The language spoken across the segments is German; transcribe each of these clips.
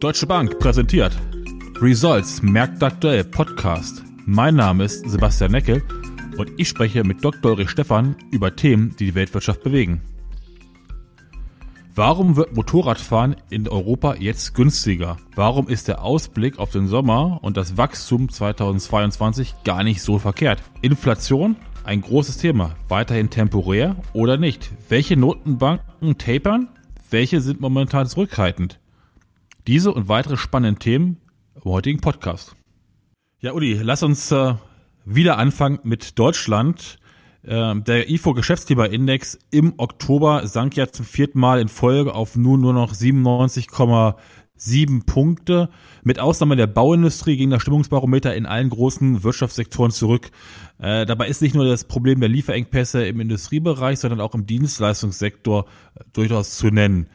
Deutsche Bank präsentiert Results Merkt aktuell Podcast. Mein Name ist Sebastian Neckel und ich spreche mit Dr. Ulrich Stephan über Themen, die die Weltwirtschaft bewegen. Warum wird Motorradfahren in Europa jetzt günstiger? Warum ist der Ausblick auf den Sommer und das Wachstum 2022 gar nicht so verkehrt? Inflation? Ein großes Thema. Weiterhin temporär oder nicht? Welche Notenbanken tapern? Welche sind momentan zurückhaltend? Diese und weitere spannende Themen im heutigen Podcast. Ja, Uli, lass uns äh, wieder anfangen mit Deutschland. Ähm, der IFO-Geschäftsgeber-Index im Oktober sank ja zum vierten Mal in Folge auf nun nur noch 97,7 Punkte. Mit Ausnahme der Bauindustrie ging das Stimmungsbarometer in allen großen Wirtschaftssektoren zurück. Äh, dabei ist nicht nur das Problem der Lieferengpässe im Industriebereich, sondern auch im Dienstleistungssektor äh, durchaus zu nennen.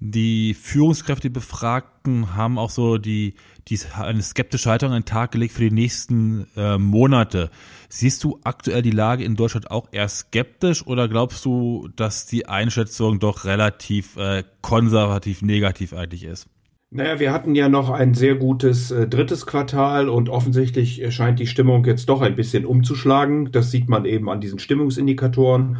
Die Führungskräfte, die Befragten, haben auch so die, die eine skeptische Haltung an den Tag gelegt für die nächsten äh, Monate. Siehst du aktuell die Lage in Deutschland auch eher skeptisch oder glaubst du, dass die Einschätzung doch relativ äh, konservativ negativ eigentlich ist? Naja, wir hatten ja noch ein sehr gutes äh, drittes Quartal und offensichtlich scheint die Stimmung jetzt doch ein bisschen umzuschlagen. Das sieht man eben an diesen Stimmungsindikatoren.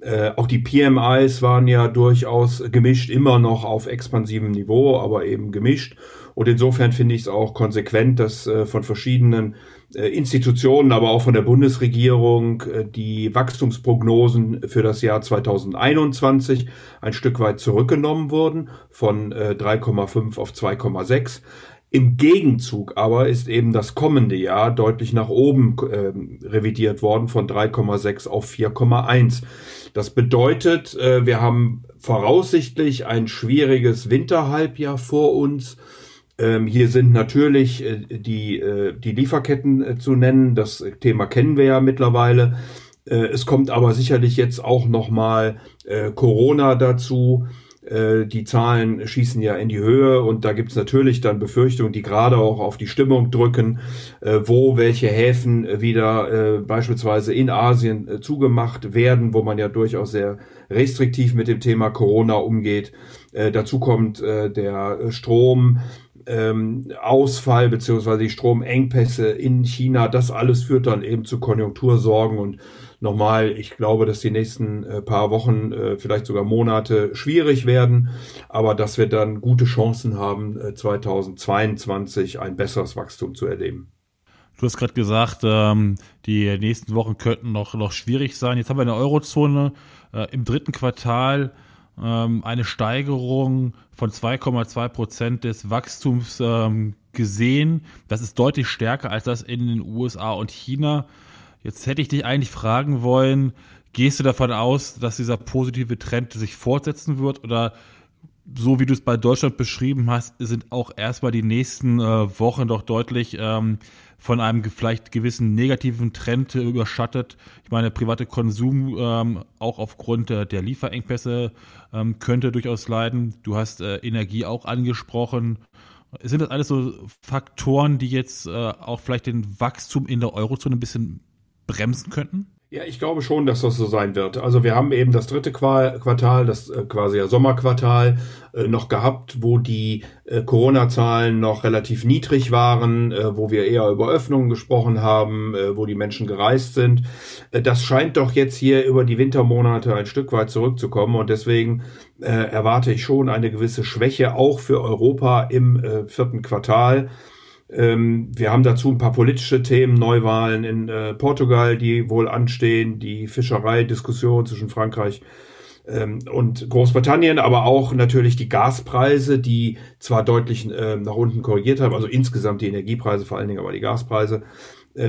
Äh, auch die PMIs waren ja durchaus gemischt, immer noch auf expansivem Niveau, aber eben gemischt. Und insofern finde ich es auch konsequent, dass äh, von verschiedenen äh, Institutionen, aber auch von der Bundesregierung äh, die Wachstumsprognosen für das Jahr 2021 ein Stück weit zurückgenommen wurden, von 3,5 auf 2,6. Im Gegenzug aber ist eben das kommende Jahr deutlich nach oben äh, revidiert worden von 3,6 auf 4,1. Das bedeutet, äh, wir haben voraussichtlich ein schwieriges Winterhalbjahr vor uns. Ähm, hier sind natürlich äh, die, äh, die Lieferketten äh, zu nennen. Das Thema kennen wir ja mittlerweile. Es kommt aber sicherlich jetzt auch nochmal Corona dazu. Äh, die Zahlen schießen ja in die Höhe und da gibt's natürlich dann Befürchtungen, die gerade auch auf die Stimmung drücken, äh, wo welche Häfen wieder äh, beispielsweise in Asien zugemacht werden, wo man ja durchaus sehr restriktiv mit dem Thema Corona umgeht. Dazu kommt der Strom. Ähm, Ausfall beziehungsweise die Stromengpässe in China, das alles führt dann eben zu Konjunktursorgen und nochmal, ich glaube, dass die nächsten äh, paar Wochen, äh, vielleicht sogar Monate schwierig werden, aber dass wir dann gute Chancen haben, äh, 2022 ein besseres Wachstum zu erleben. Du hast gerade gesagt, ähm, die nächsten Wochen könnten noch, noch schwierig sein. Jetzt haben wir in der Eurozone äh, im dritten Quartal ähm, eine Steigerung von 2,2 Prozent des Wachstums ähm, gesehen. Das ist deutlich stärker als das in den USA und China. Jetzt hätte ich dich eigentlich fragen wollen, gehst du davon aus, dass dieser positive Trend sich fortsetzen wird oder so wie du es bei Deutschland beschrieben hast, sind auch erstmal die nächsten äh, Wochen doch deutlich ähm, von einem vielleicht gewissen negativen Trend überschattet. Ich meine, private Konsum ähm, auch aufgrund äh, der Lieferengpässe ähm, könnte durchaus leiden. Du hast äh, Energie auch angesprochen. Sind das alles so Faktoren, die jetzt äh, auch vielleicht den Wachstum in der Eurozone ein bisschen bremsen könnten? Ja, ich glaube schon, dass das so sein wird. Also wir haben eben das dritte Quartal, das äh, quasi ja Sommerquartal äh, noch gehabt, wo die äh, Corona-Zahlen noch relativ niedrig waren, wo wir eher über Öffnungen gesprochen haben, wo die Menschen gereist sind. das scheint doch jetzt hier über die Wintermonate ein Stück weit zurückzukommen und deswegen erwarte ich schon eine gewisse Schwäche auch für Europa im vierten Quartal. Ähm, wir haben dazu ein paar politische Themen, Neuwahlen in äh, Portugal, die wohl anstehen, die Fischereidiskussion zwischen Frankreich ähm, und Großbritannien, aber auch natürlich die Gaspreise, die zwar deutlich äh, nach unten korrigiert haben, also insgesamt die Energiepreise vor allen Dingen, aber die Gaspreise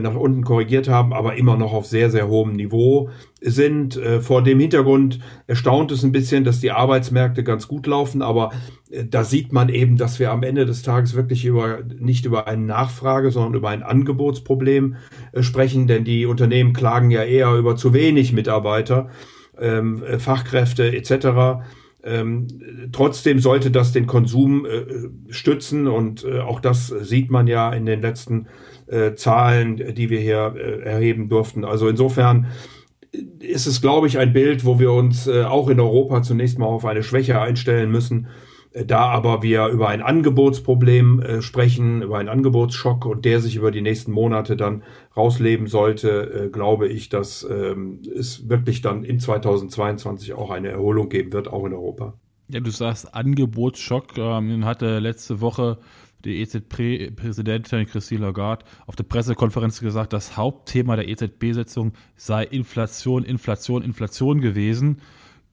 nach unten korrigiert haben, aber immer noch auf sehr, sehr hohem Niveau sind. Äh, vor dem Hintergrund erstaunt es ein bisschen, dass die Arbeitsmärkte ganz gut laufen, aber äh, da sieht man eben, dass wir am Ende des Tages wirklich über, nicht über eine Nachfrage, sondern über ein Angebotsproblem sprechen, denn die Unternehmen klagen ja eher über zu wenig Mitarbeiter, ähm, Fachkräfte etc. Ähm, trotzdem sollte das den Konsum äh, stützen und äh, auch das sieht man ja in den letzten äh, Zahlen, die wir hier äh, erheben durften. Also insofern ist es, glaube ich, ein Bild, wo wir uns äh, auch in Europa zunächst mal auf eine Schwäche einstellen müssen. Da aber wir über ein Angebotsproblem äh, sprechen, über einen Angebotsschock und der sich über die nächsten Monate dann rausleben sollte, äh, glaube ich, dass ähm, es wirklich dann in 2022 auch eine Erholung geben wird, auch in Europa. Ja, du sagst Angebotsschock. Ähm, hatte letzte Woche die EZB-Präsidentin Christine Lagarde auf der Pressekonferenz gesagt, das Hauptthema der EZB-Sitzung sei Inflation, Inflation, Inflation gewesen.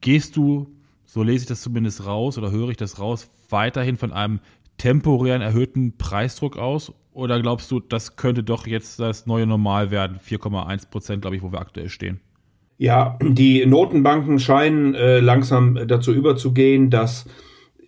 Gehst du so lese ich das zumindest raus oder höre ich das raus, weiterhin von einem temporären erhöhten Preisdruck aus? Oder glaubst du, das könnte doch jetzt das neue Normal werden? 4,1 Prozent, glaube ich, wo wir aktuell stehen. Ja, die Notenbanken scheinen äh, langsam dazu überzugehen, dass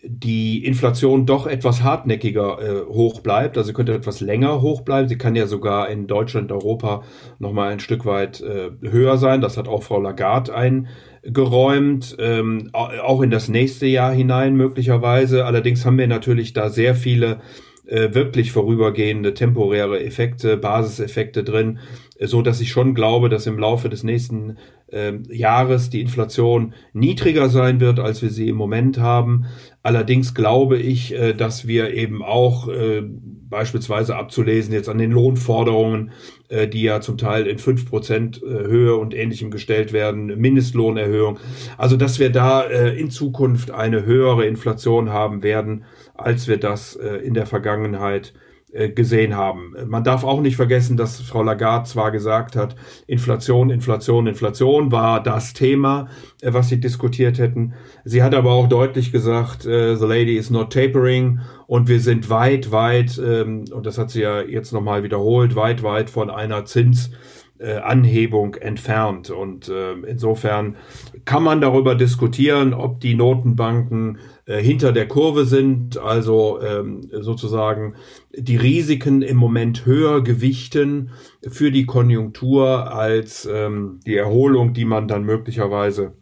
die Inflation doch etwas hartnäckiger äh, hoch bleibt, also könnte etwas länger hoch bleiben. Sie kann ja sogar in Deutschland, Europa noch mal ein Stück weit äh, höher sein. Das hat auch Frau Lagarde eingeräumt, ähm, auch in das nächste Jahr hinein möglicherweise. Allerdings haben wir natürlich da sehr viele äh, wirklich vorübergehende temporäre Effekte, Basiseffekte drin, so dass ich schon glaube, dass im Laufe des nächsten äh, Jahres die Inflation niedriger sein wird, als wir sie im Moment haben. Allerdings glaube ich, äh, dass wir eben auch äh, beispielsweise abzulesen jetzt an den Lohnforderungen, äh, die ja zum Teil in fünf Prozent äh, Höhe und ähnlichem gestellt werden, Mindestlohnerhöhung. Also, dass wir da äh, in Zukunft eine höhere Inflation haben werden, als wir das äh, in der Vergangenheit äh, gesehen haben. Man darf auch nicht vergessen, dass Frau Lagarde zwar gesagt hat, Inflation, Inflation, Inflation war das Thema, äh, was sie diskutiert hätten. Sie hat aber auch deutlich gesagt, äh, the lady is not tapering und wir sind weit, weit, ähm, und das hat sie ja jetzt nochmal wiederholt, weit, weit von einer Zins äh, Anhebung entfernt. Und äh, insofern kann man darüber diskutieren, ob die Notenbanken äh, hinter der Kurve sind, also ähm, sozusagen die Risiken im Moment höher gewichten für die Konjunktur als ähm, die Erholung, die man dann möglicherweise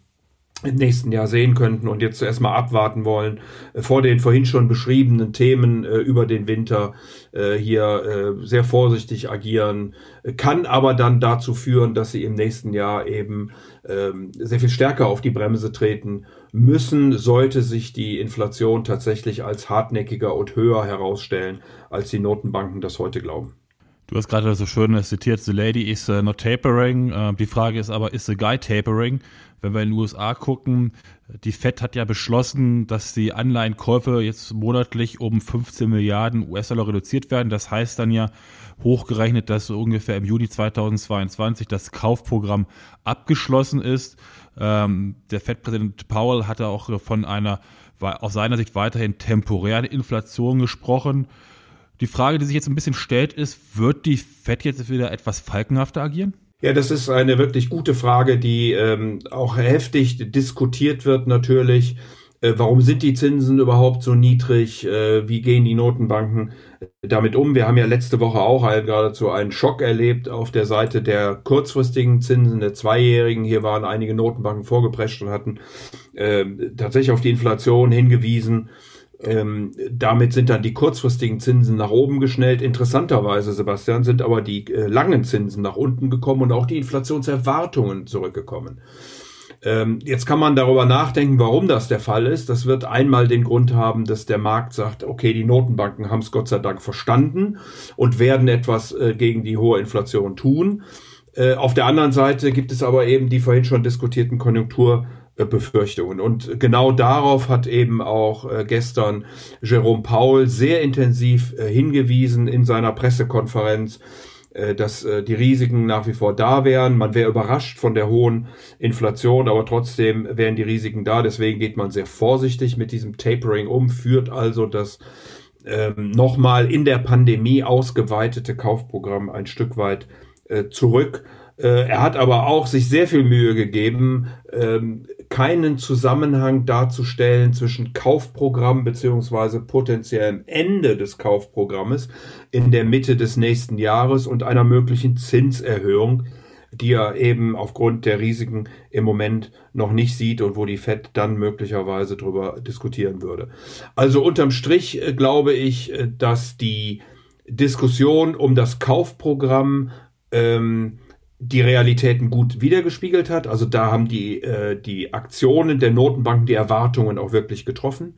im nächsten Jahr sehen könnten und jetzt zuerst mal abwarten wollen äh, vor den vorhin schon beschriebenen Themen äh, über den Winter äh, hier äh, sehr vorsichtig agieren, kann aber dann dazu führen, dass sie im nächsten Jahr eben ähm, sehr viel stärker auf die Bremse treten müssen, sollte sich die Inflation tatsächlich als hartnäckiger und höher herausstellen, als die Notenbanken das heute glauben. Du hast gerade so schön zitiert, the lady is uh, not tapering. Uh, die Frage ist aber, is the guy tapering? Wenn wir in den USA gucken, die Fed hat ja beschlossen, dass die Anleihenkäufe jetzt monatlich um 15 Milliarden US-Dollar reduziert werden. Das heißt dann ja hochgerechnet, dass so ungefähr im Juni 2022 das Kaufprogramm abgeschlossen ist. Ähm, der Fed-Präsident Powell hatte auch von einer aus seiner Sicht weiterhin temporären Inflation gesprochen. Die Frage, die sich jetzt ein bisschen stellt, ist, wird die Fed jetzt wieder etwas falkenhafter agieren? Ja, das ist eine wirklich gute Frage, die ähm, auch heftig diskutiert wird natürlich. Äh, warum sind die Zinsen überhaupt so niedrig? Äh, wie gehen die Notenbanken damit um? Wir haben ja letzte Woche auch geradezu einen Schock erlebt auf der Seite der kurzfristigen Zinsen, der Zweijährigen. Hier waren einige Notenbanken vorgeprescht und hatten äh, tatsächlich auf die Inflation hingewiesen. Ähm, damit sind dann die kurzfristigen Zinsen nach oben geschnellt. Interessanterweise, Sebastian, sind aber die äh, langen Zinsen nach unten gekommen und auch die Inflationserwartungen zurückgekommen. Ähm, jetzt kann man darüber nachdenken, warum das der Fall ist. Das wird einmal den Grund haben, dass der Markt sagt, okay, die Notenbanken haben es Gott sei Dank verstanden und werden etwas äh, gegen die hohe Inflation tun. Äh, auf der anderen Seite gibt es aber eben die vorhin schon diskutierten Konjunktur Befürchtungen. Und genau darauf hat eben auch äh, gestern Jerome Paul sehr intensiv äh, hingewiesen in seiner Pressekonferenz, äh, dass die Risiken nach wie vor da wären. Man wäre überrascht von der hohen Inflation, aber trotzdem wären die Risiken da. Deswegen geht man sehr vorsichtig mit diesem Tapering um, führt also das ähm, nochmal in der Pandemie ausgeweitete Kaufprogramm ein Stück weit äh, zurück. Äh, er hat aber auch sich sehr viel Mühe gegeben, ähm, keinen Zusammenhang darzustellen zwischen Kaufprogramm beziehungsweise potenziellem Ende des Kaufprogrammes in der Mitte des nächsten Jahres und einer möglichen Zinserhöhung, die er eben aufgrund der Risiken im Moment noch nicht sieht und wo die Fed dann möglicherweise drüber diskutieren würde. Also unterm Strich äh, glaube ich, äh, dass die Diskussion um das Kaufprogramm ähm, die Realitäten gut wiedergespiegelt hat. Also da haben die, äh, die Aktionen der Notenbanken die Erwartungen auch wirklich getroffen.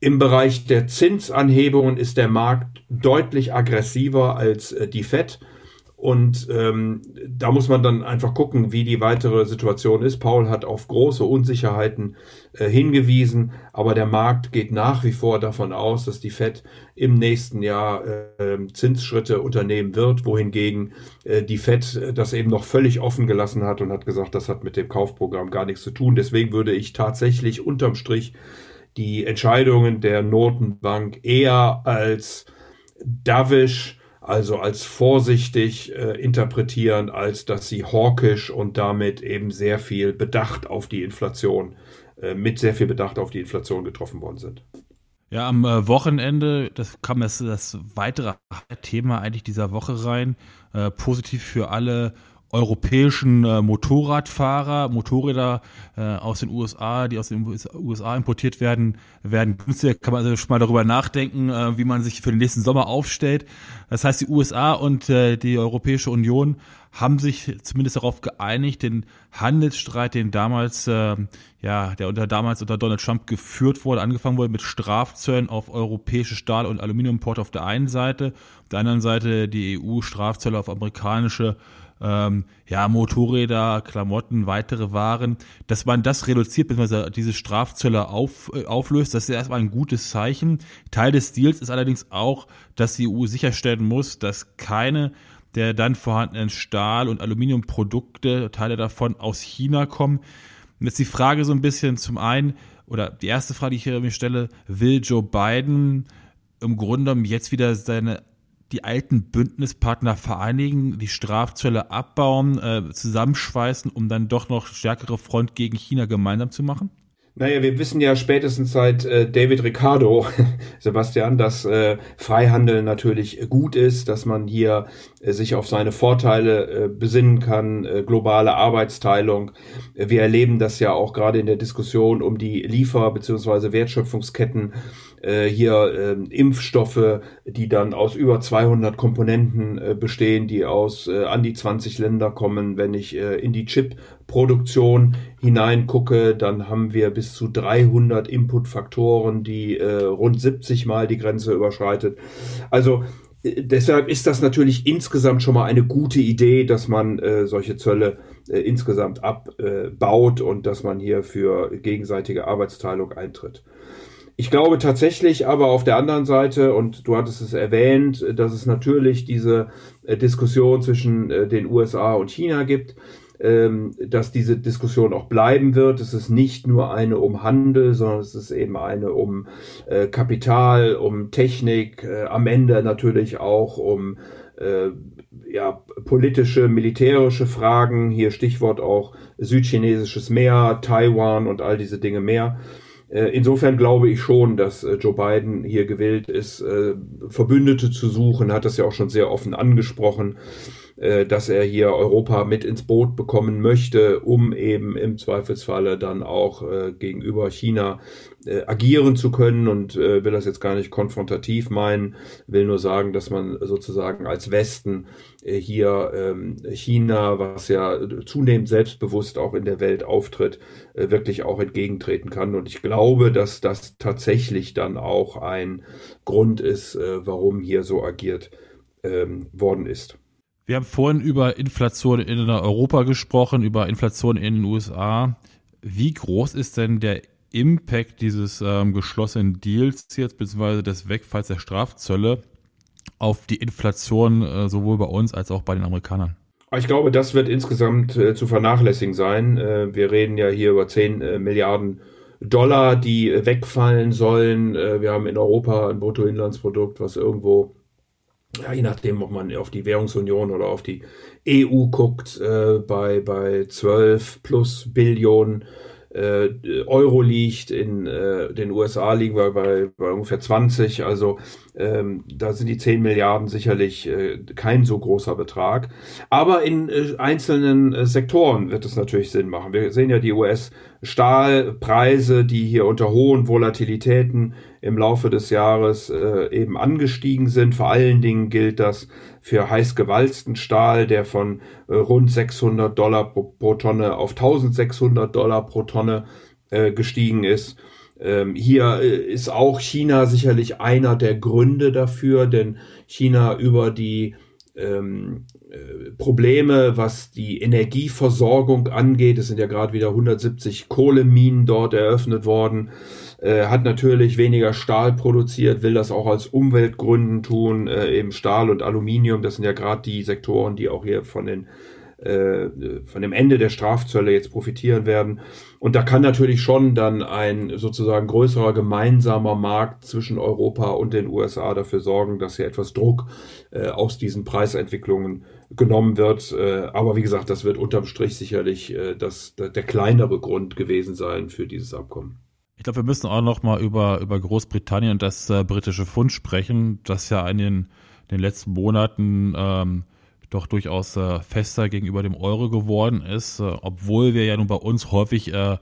Im Bereich der Zinsanhebungen ist der Markt deutlich aggressiver als äh, die FED. Und ähm, da muss man dann einfach gucken, wie die weitere Situation ist. Paul hat auf große Unsicherheiten äh, hingewiesen, aber der Markt geht nach wie vor davon aus, dass die Fed im nächsten Jahr äh, Zinsschritte unternehmen wird, wohingegen äh, die Fed das eben noch völlig offen gelassen hat und hat gesagt, das hat mit dem Kaufprogramm gar nichts zu tun. Deswegen würde ich tatsächlich unterm Strich die Entscheidungen der Notenbank eher als dovish also als vorsichtig äh, interpretieren, als dass sie hawkisch und damit eben sehr viel Bedacht auf die Inflation, äh, mit sehr viel Bedacht auf die Inflation getroffen worden sind. Ja, am äh, Wochenende, das kam das, das weitere Thema eigentlich dieser Woche rein, äh, positiv für alle europäischen äh, Motorradfahrer, Motorräder äh, aus den USA, die aus den USA importiert werden, werden günstiger. Kann man also schon mal darüber nachdenken, äh, wie man sich für den nächsten Sommer aufstellt. Das heißt, die USA und äh, die Europäische Union haben sich zumindest darauf geeinigt, den Handelsstreit, den damals, äh, ja, der unter damals unter Donald Trump geführt wurde, angefangen wurde mit Strafzöllen auf europäische Stahl- und Aluminiumport auf der einen Seite, auf der anderen Seite die EU Strafzölle auf amerikanische ähm, ja, Motorräder, Klamotten, weitere Waren, dass man das reduziert, bzw. diese Strafzölle auf, äh, auflöst, das ist erstmal ein gutes Zeichen. Teil des Deals ist allerdings auch, dass die EU sicherstellen muss, dass keine der dann vorhandenen Stahl- und Aluminiumprodukte, Teile davon aus China kommen. Und jetzt die Frage so ein bisschen zum einen, oder die erste Frage, die ich hier mir stelle, will Joe Biden im Grunde jetzt wieder seine die alten Bündnispartner vereinigen, die Strafzölle abbauen, äh, zusammenschweißen, um dann doch noch stärkere Front gegen China gemeinsam zu machen? Naja, wir wissen ja spätestens seit äh, David Ricardo, Sebastian, dass äh, Freihandel natürlich gut ist, dass man hier äh, sich auf seine Vorteile äh, besinnen kann, äh, globale Arbeitsteilung. Wir erleben das ja auch gerade in der Diskussion um die Liefer- bzw. Wertschöpfungsketten äh, hier äh, Impfstoffe, die dann aus über 200 Komponenten äh, bestehen, die aus äh, an die 20 Länder kommen. Wenn ich äh, in die Chip-Produktion hineingucke, dann haben wir bis zu 300 Inputfaktoren, die äh, rund 70 Mal die Grenze überschreitet. Also äh, deshalb ist das natürlich insgesamt schon mal eine gute Idee, dass man äh, solche Zölle äh, insgesamt abbaut äh, und dass man hier für gegenseitige Arbeitsteilung eintritt. Ich glaube tatsächlich aber auf der anderen Seite, und du hattest es erwähnt, dass es natürlich diese äh, Diskussion zwischen äh, den USA und China gibt, ähm, dass diese Diskussion auch bleiben wird. Es ist nicht nur eine um Handel, sondern es ist eben eine um äh, Kapital, um Technik, am Ende natürlich auch um ja, politische, militärische Fragen. Hier Stichwort auch südchinesisches Meer, Taiwan und all diese Dinge mehr. Äh, insofern glaube ich schon, dass äh, Joe Biden hier gewillt ist, äh, Verbündete zu suchen, hat das ja auch schon sehr offen angesprochen, dass er hier Europa mit ins Boot bekommen möchte, um eben im Zweifelsfalle dann auch gegenüber China agieren zu können und will das jetzt gar nicht konfrontativ meinen, will nur sagen, dass man sozusagen als Westen hier ähm, China, was ja zunehmend selbstbewusst auch in der Welt auftritt, wirklich auch entgegentreten kann. Und ich glaube, dass das tatsächlich dann auch ein Grund ist, äh, warum hier so agiert ähm, worden ist. Wir haben vorhin über Inflation in Europa gesprochen, über Inflation in den USA. Wie groß ist denn der Impact dieses ähm, geschlossenen Deals jetzt, beziehungsweise des Wegfalls der Strafzölle auf die Inflation äh, sowohl bei uns als auch bei den Amerikanern? Ich glaube, das wird insgesamt äh, zu vernachlässigen sein. Äh, wir reden ja hier über 10 äh, Milliarden Dollar, die wegfallen sollen. Äh, wir haben in Europa ein Bruttoinlandsprodukt, was irgendwo, ja, je nachdem, ob man auf die Währungsunion oder auf die EU guckt, äh, bei, bei 12 plus Billionen äh, Euro liegt. In äh, den USA liegen wir bei, bei ungefähr 20. Also ähm, da sind die 10 Milliarden sicherlich äh, kein so großer Betrag. Aber in äh, einzelnen äh, Sektoren wird es natürlich Sinn machen. Wir sehen ja die US-Stahlpreise, die hier unter hohen Volatilitäten im Laufe des Jahres äh, eben angestiegen sind. Vor allen Dingen gilt das für heiß gewalzten Stahl, der von äh, rund 600 Dollar pro, pro, Tonne auf 1600 Dollar pro Tonne äh, gestiegen ist. Ähm, hier äh, ist auch China sicherlich einer der Gründe dafür, denn China über die ähm, äh, Probleme, was die Energieversorgung angeht, es sind ja gerade wieder 170 Kohleminen dort eröffnet worden, äh, hat natürlich weniger Stahl produziert, will das auch aus Umweltgründen tun, äh, eben Stahl und Aluminium, das sind ja gerade die Sektoren, die auch hier von den äh, von dem Ende der Strafzölle jetzt profitieren werden. Und da kann natürlich schon dann ein sozusagen größerer gemeinsamer Markt zwischen Europa und den USA dafür sorgen, dass hier etwas Druck äh, aus diesen Preisentwicklungen genommen wird. Äh, aber wie gesagt, das wird unterm Strich sicherlich äh, das, der kleinere Grund gewesen sein für dieses Abkommen. Ich glaube, wir müssen auch noch mal über, über Großbritannien und das äh, britische Pfund sprechen, das ja in den, in den letzten Monaten ähm, doch durchaus äh, fester gegenüber dem Euro geworden ist, äh, obwohl wir ja nun bei uns häufig äh,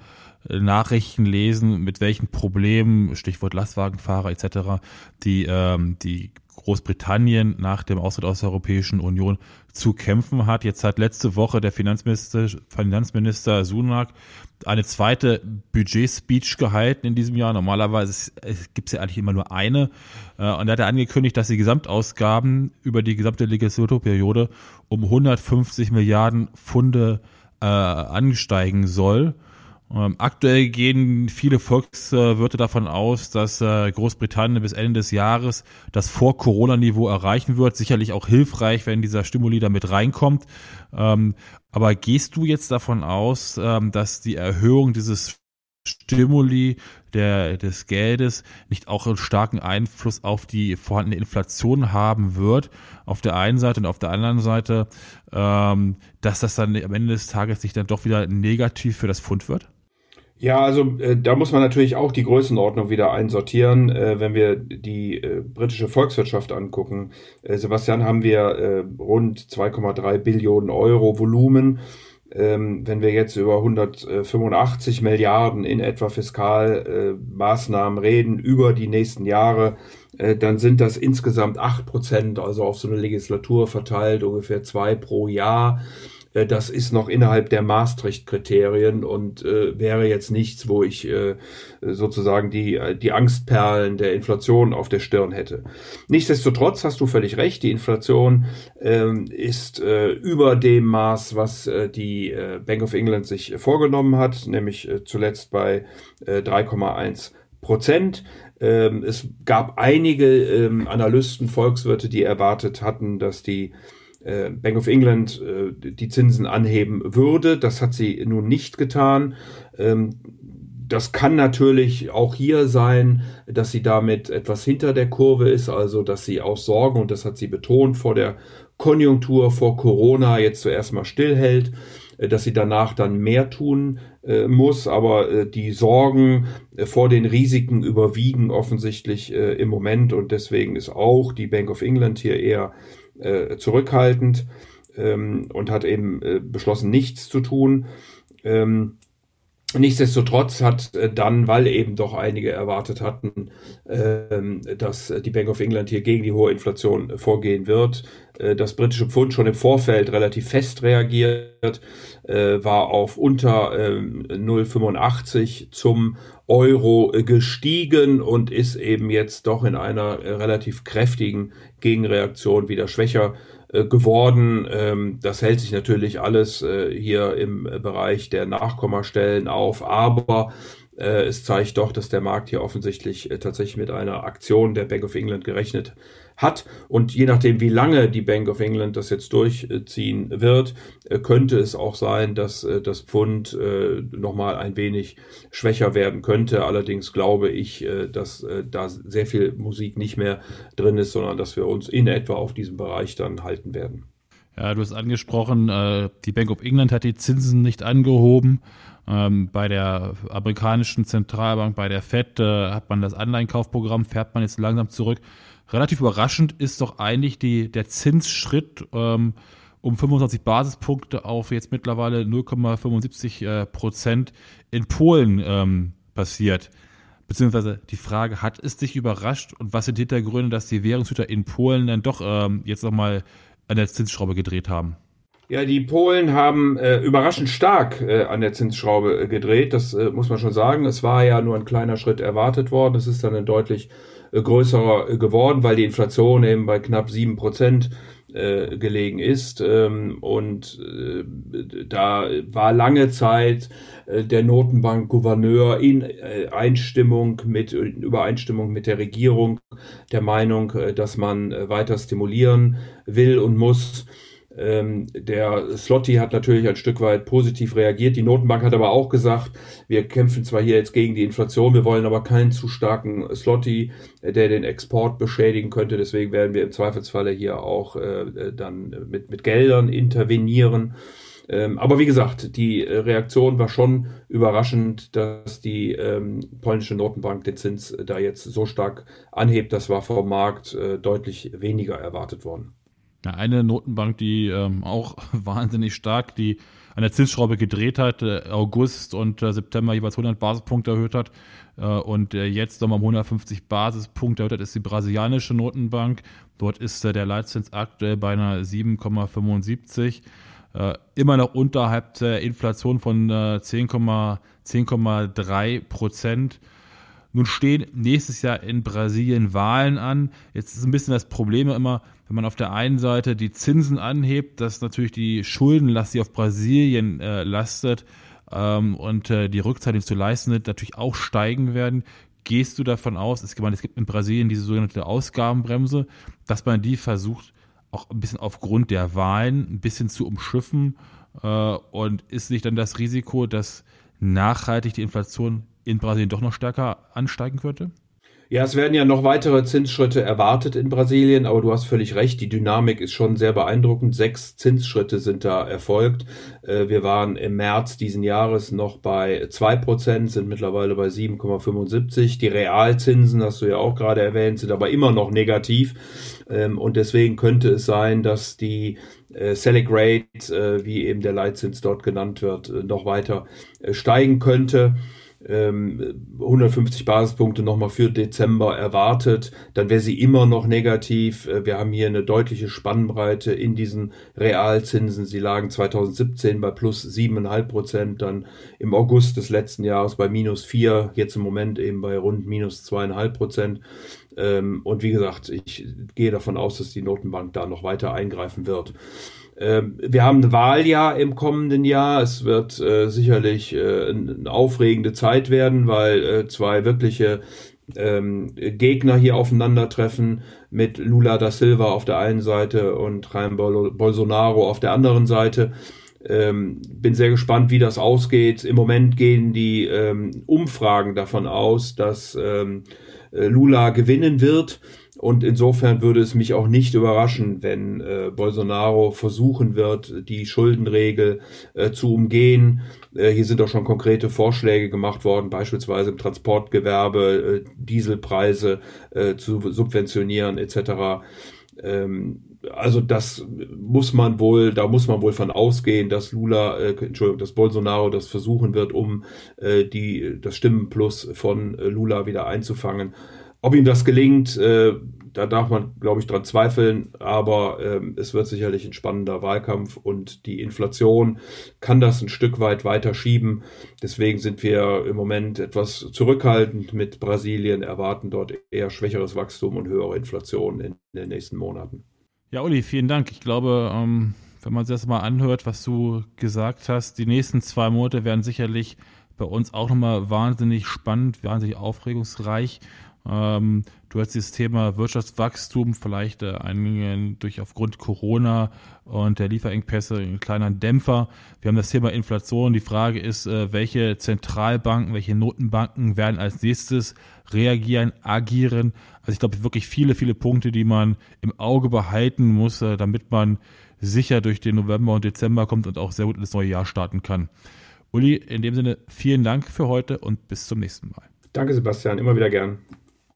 Nachrichten lesen, mit welchen Problemen, Stichwort Lastwagenfahrer etc., die, ähm, die Großbritannien nach dem Austritt aus der Europäischen Union zu kämpfen hat. Jetzt hat letzte Woche der Finanzminister, Finanzminister Sunak eine zweite Budget-Speech gehalten in diesem Jahr. Normalerweise gibt es ja eigentlich immer nur eine. Äh, und er hat angekündigt, dass die Gesamtausgaben über die gesamte Legislaturperiode um 150 Milliarden Pfunde äh, ansteigen soll. Ähm, aktuell gehen viele Volkswirte davon aus, dass äh, Großbritannien bis Ende des Jahres das Vor-Corona-Niveau erreichen wird. Sicherlich auch hilfreich, wenn dieser Stimuli damit reinkommt. Ähm, aber gehst du jetzt davon aus, ähm, dass die Erhöhung dieses Stimuli der, des Geldes nicht auch einen starken Einfluss auf die vorhandene Inflation haben wird, auf der einen Seite und auf der anderen Seite, dass das dann am Ende des Tages sich dann doch wieder negativ für das Pfund wird? Ja, also äh, da muss man natürlich auch die Größenordnung wieder einsortieren, äh, wenn wir die äh, britische Volkswirtschaft angucken. Äh, Sebastian, haben wir äh, rund 2,3 Billionen Euro Volumen. Ähm, wenn wir jetzt über 185 Milliarden in etwa Fiskalmaßnahmen reden über die nächsten Jahre, äh, dann sind das insgesamt acht Prozent, also auf so eine Legislatur verteilt, ungefähr zwei pro Jahr. Äh, das ist noch innerhalb der Maastricht-Kriterien und äh, wäre jetzt nichts, wo ich äh, sozusagen die, äh, die Angstperlen der Inflation auf der Stirn hätte. Nichtsdestotrotz hast du völlig recht, die Inflation ähm, ist äh, über dem Maß, was äh, die äh, Bank of England sich vorgenommen hat, nämlich äh, zuletzt bei äh, 3,1 Prozent. Ähm, es gab einige ähm, Analysten, Volkswirte, die erwartet hatten, dass die äh, Bank of England äh, die Zinsen anheben würde. Das hat sie nun nicht getan. Ähm, das kann natürlich auch hier sein, dass sie damit etwas hinter der Kurve ist, also dass sie aus Sorgen, und das hat sie betont, vor der Konjunktur, vor Corona jetzt zuerst mal stillhält, äh, dass sie danach dann mehr tun muss, aber die Sorgen vor den Risiken überwiegen offensichtlich im Moment und deswegen ist auch die Bank of England hier eher äh, zurückhaltend ähm, und hat eben äh, beschlossen, nichts zu tun. Ähm, Nichtsdestotrotz hat äh, dann, weil eben doch einige erwartet hatten, ähm, dass die Bank of England hier gegen die hohe Inflation vorgehen wird, äh, das britische Pfund schon im Vorfeld relativ fest reagiert, äh, war auf unter 0,85 zum Euro gestiegen und ist eben jetzt doch in einer relativ kräftigen Gegenreaktion wieder schwächer äh, geworden. Ähm, das hält sich natürlich alles äh, hier im Bereich der Nachkommastellen auf, aber äh, es zeigt doch, dass der Markt hier offensichtlich tatsächlich mit einer Aktion der Bank of England gerechnet hat. Und je nachdem, wie lange die Bank of England das jetzt durchziehen wird, äh, könnte es auch sein, dass äh, das Pfund äh, nochmal ein wenig schwächer werden könnte. Allerdings glaube ich, dass da sehr viel Musik nicht mehr drin ist, sondern dass wir uns in etwa auf diesem Bereich dann halten werden. Ja, du hast angesprochen, die Bank of England hat die Zinsen nicht angehoben. Ähm, bei der amerikanischen Zentralbank, bei der Fed, hat man das Anleihenkaufprogramm, fährt man jetzt langsam zurück relativ überraschend ist doch eigentlich die, der Zinsschritt ähm, um 25 Basispunkte auf jetzt mittlerweile 0,75 äh, Prozent in Polen ähm, passiert. Beziehungsweise die Frage, hat es dich überrascht und was sind Hintergründe, dass die Währungshüter in Polen dann doch ähm, jetzt nochmal an der Zinsschraube gedreht haben? Ja, die Polen haben äh, überraschend stark äh, an der Zinsschraube äh, gedreht, das äh, muss man schon sagen. Es war ja nur ein kleiner Schritt erwartet worden. Es ist dann ein deutlich äh, größerer äh, geworden, weil die Inflation eben bei knapp sieben Prozent gelegen ist. Ähm, und da war lange Zeit der Notenbankgouverneur in Einstimmung mit, in Übereinstimmung mit der Regierung der Meinung, dass man weiter stimulieren will und muss. Ähm, der Slotty hat natürlich ein Stück weit positiv reagiert. Die Notenbank hat aber auch gesagt, wir kämpfen zwar hier jetzt gegen die Inflation, wir wollen aber keinen zu starken Slotty, äh, der den Export beschädigen könnte. Deswegen werden wir im Zweifelsfalle hier auch äh, dann mit, mit Geldern intervenieren. Ähm, aber wie gesagt, die Reaktion war schon überraschend, dass die ähm, polnische Notenbank den Zins da jetzt so stark anhebt. Das war vom Markt äh, deutlich weniger erwartet worden. Ja, eine Notenbank, die ähm, auch wahnsinnig stark die an der Zinsschraube gedreht hat, äh, August und äh, September jeweils 100 Basispunkte erhöht hat äh, und äh, jetzt nochmal um 150 Basispunkte erhöht hat, ist die brasilianische Notenbank. Dort ist äh, der Leitzins aktuell bei einer 7,75. Äh, immer noch unterhalb der Inflation von 10,3 10,3 Prozent. Nun stehen nächstes Jahr in Brasilien Wahlen an. Jetzt ist ein bisschen das Problem immer, wenn man auf der einen Seite die Zinsen anhebt, dass natürlich die Schuldenlast, die auf Brasilien äh, lastet ähm, und äh, die Rückzahlung, zu leisten sind, natürlich auch steigen werden. Gehst du davon aus, es, es gibt in Brasilien diese sogenannte Ausgabenbremse, dass man die versucht, auch ein bisschen aufgrund der Wahlen ein bisschen zu umschiffen äh, und ist nicht dann das Risiko, dass nachhaltig die Inflation in Brasilien doch noch stärker ansteigen könnte? Ja, es werden ja noch weitere Zinsschritte erwartet in Brasilien, aber du hast völlig recht, die Dynamik ist schon sehr beeindruckend. Sechs Zinsschritte sind da erfolgt. Äh, wir waren im März diesen Jahres noch bei zwei Prozent, sind mittlerweile bei 7,75. Die Realzinsen, hast du ja auch gerade erwähnt, sind aber immer noch negativ. Ähm, und deswegen könnte es sein, dass die äh, Selic Rate, äh, wie eben der Leitzins dort genannt wird, noch weiter steigen könnte. 150 ähm, Basispunkte nochmal für Dezember erwartet, dann wäre sie immer noch negativ. Äh, wir haben hier eine deutliche Spannbreite in diesen Realzinsen. Sie lagen 2017 bei plus 7,5 Prozent, dann im August des letzten Jahres bei minus 4, jetzt im Moment eben bei rund minus 2,5 Prozent. Ähm, und wie gesagt, ich gehe davon aus, dass die Notenbank da noch weiter eingreifen wird. Ähm, wir haben ein Wahljahr im kommenden Jahr. Es wird äh, sicherlich äh, eine aufregende Zeit werden, weil äh, zwei wirkliche ähm, Gegner hier aufeinandertreffen mit Lula da Silva auf der einen Seite und Jair Bolsonaro auf der anderen Seite. Ähm, bin sehr gespannt, wie das ausgeht. Im Moment gehen die ähm, Umfragen davon aus, dass ähm, äh, Lula gewinnen wird. Und insofern würde es mich auch nicht überraschen, wenn äh, Bolsonaro versuchen wird, die Schuldenregel äh, zu umgehen. Äh, hier sind auch schon konkrete Vorschläge gemacht worden, beispielsweise im Transportgewerbe äh, Dieselpreise äh, zu subventionieren etc. Ähm, also das muss man wohl, da muss man wohl von ausgehen, dass Lula, äh, Entschuldigung, dass Bolsonaro das versuchen wird, um äh, die das Stimmenplus von äh, Lula wieder einzufangen. Ob ihm das gelingt, äh, da darf man, glaube ich, dran zweifeln, aber ähm, es wird sicherlich ein spannender Wahlkampf und die Inflation kann das ein Stück weit weiter schieben. Deswegen sind wir im Moment etwas zurückhaltend mit Brasilien, erwarten dort eher schwächeres Wachstum und höhere Inflation in den nächsten Monaten. Ja, Uli, vielen Dank. Ich glaube, ähm, wenn man sich das mal anhört, was du gesagt hast, die nächsten zwei Monate werden sicherlich bei uns auch nochmal wahnsinnig spannend, wahnsinnig aufregungsreich. Ähm, du hast dieses Thema Wirtschaftswachstum, vielleicht äh, einigen durch aufgrund Corona und der Lieferengpässe einen kleinen Dämpfer. Wir haben das Thema Inflation. Die Frage ist, äh, welche Zentralbanken, welche Notenbanken werden als nächstes reagieren, agieren. Also ich glaube wirklich viele, viele Punkte, die man im Auge behalten muss, äh, damit man sicher durch den November und Dezember kommt und auch sehr gut ins neue Jahr starten kann. Uli, in dem Sinne vielen Dank für heute und bis zum nächsten Mal. Danke, Sebastian. Immer wieder gern.